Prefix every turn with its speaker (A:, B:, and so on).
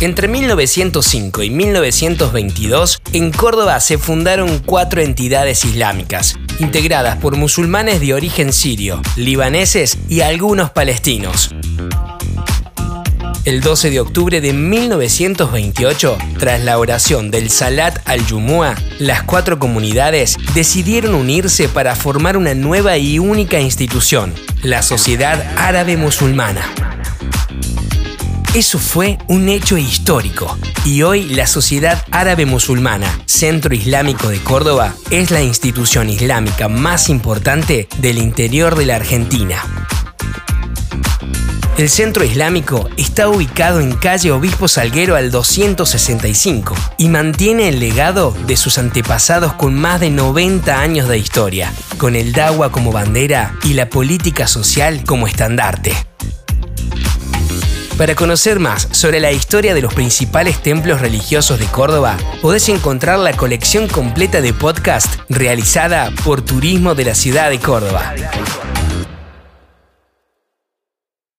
A: Entre 1905 y 1922, en Córdoba se fundaron cuatro entidades islámicas, integradas por musulmanes de origen sirio, libaneses y algunos palestinos. El 12 de octubre de 1928, tras la oración del Salat al-Jumu'ah, las cuatro comunidades decidieron unirse para formar una nueva y única institución, la Sociedad Árabe Musulmana. Eso fue un hecho histórico y hoy la Sociedad Árabe Musulmana, Centro Islámico de Córdoba, es la institución islámica más importante del interior de la Argentina. El centro islámico está ubicado en calle Obispo Salguero al 265 y mantiene el legado de sus antepasados con más de 90 años de historia, con el Dawa como bandera y la política social como estandarte. Para conocer más sobre la historia de los principales templos religiosos de Córdoba, podés encontrar la colección completa de podcast realizada por Turismo de la Ciudad de Córdoba.